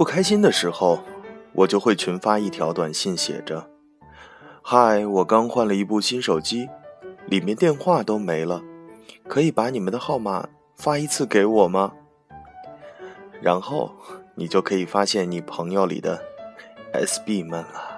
不开心的时候我就会群发一条短信写着嗨我刚换了一部新手机里面电话都没了可以把你们的号码发一次给我吗？然后你就可以发现你朋友里的 sb 们了。